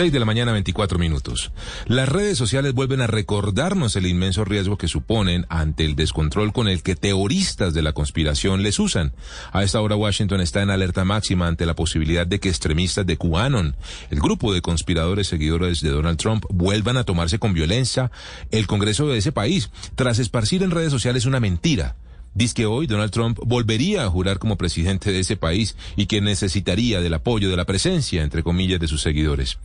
6 de la mañana, 24 minutos. Las redes sociales vuelven a recordarnos el inmenso riesgo que suponen ante el descontrol con el que teoristas de la conspiración les usan. A esta hora Washington está en alerta máxima ante la posibilidad de que extremistas de QAnon, el grupo de conspiradores seguidores de Donald Trump, vuelvan a tomarse con violencia el Congreso de ese país, tras esparcir en redes sociales una mentira Dice que hoy Donald Trump volvería a jurar como presidente de ese país y que necesitaría del apoyo, de la presencia, entre comillas, de sus seguidores.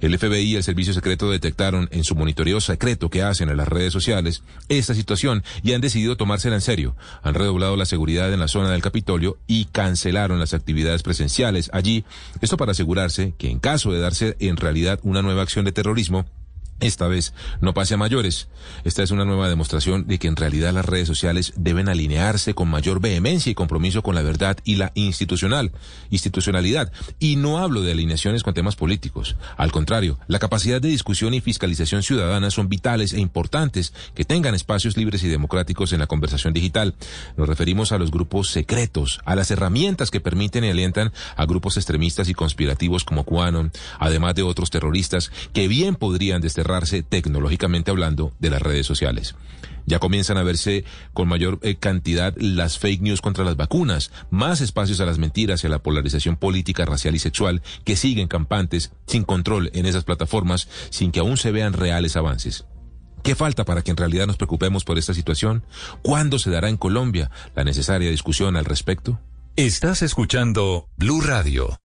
El FBI y el Servicio Secreto detectaron en su monitoreo secreto que hacen en las redes sociales esta situación y han decidido tomársela en serio. Han redoblado la seguridad en la zona del Capitolio y cancelaron las actividades presenciales allí. Esto para asegurarse que en caso de darse en realidad una nueva acción de terrorismo, esta vez no pase a mayores. Esta es una nueva demostración de que en realidad las redes sociales deben alinearse con mayor vehemencia y compromiso con la verdad y la institucional, institucionalidad. Y no hablo de alineaciones con temas políticos. Al contrario, la capacidad de discusión y fiscalización ciudadana son vitales e importantes que tengan espacios libres y democráticos en la conversación digital. Nos referimos a los grupos secretos, a las herramientas que permiten y alientan a grupos extremistas y conspirativos como QAnon, además de otros terroristas que bien podrían desterrar tecnológicamente hablando de las redes sociales. Ya comienzan a verse con mayor eh, cantidad las fake news contra las vacunas, más espacios a las mentiras y a la polarización política, racial y sexual que siguen campantes sin control en esas plataformas sin que aún se vean reales avances. ¿Qué falta para que en realidad nos preocupemos por esta situación? ¿Cuándo se dará en Colombia la necesaria discusión al respecto? Estás escuchando Blue Radio.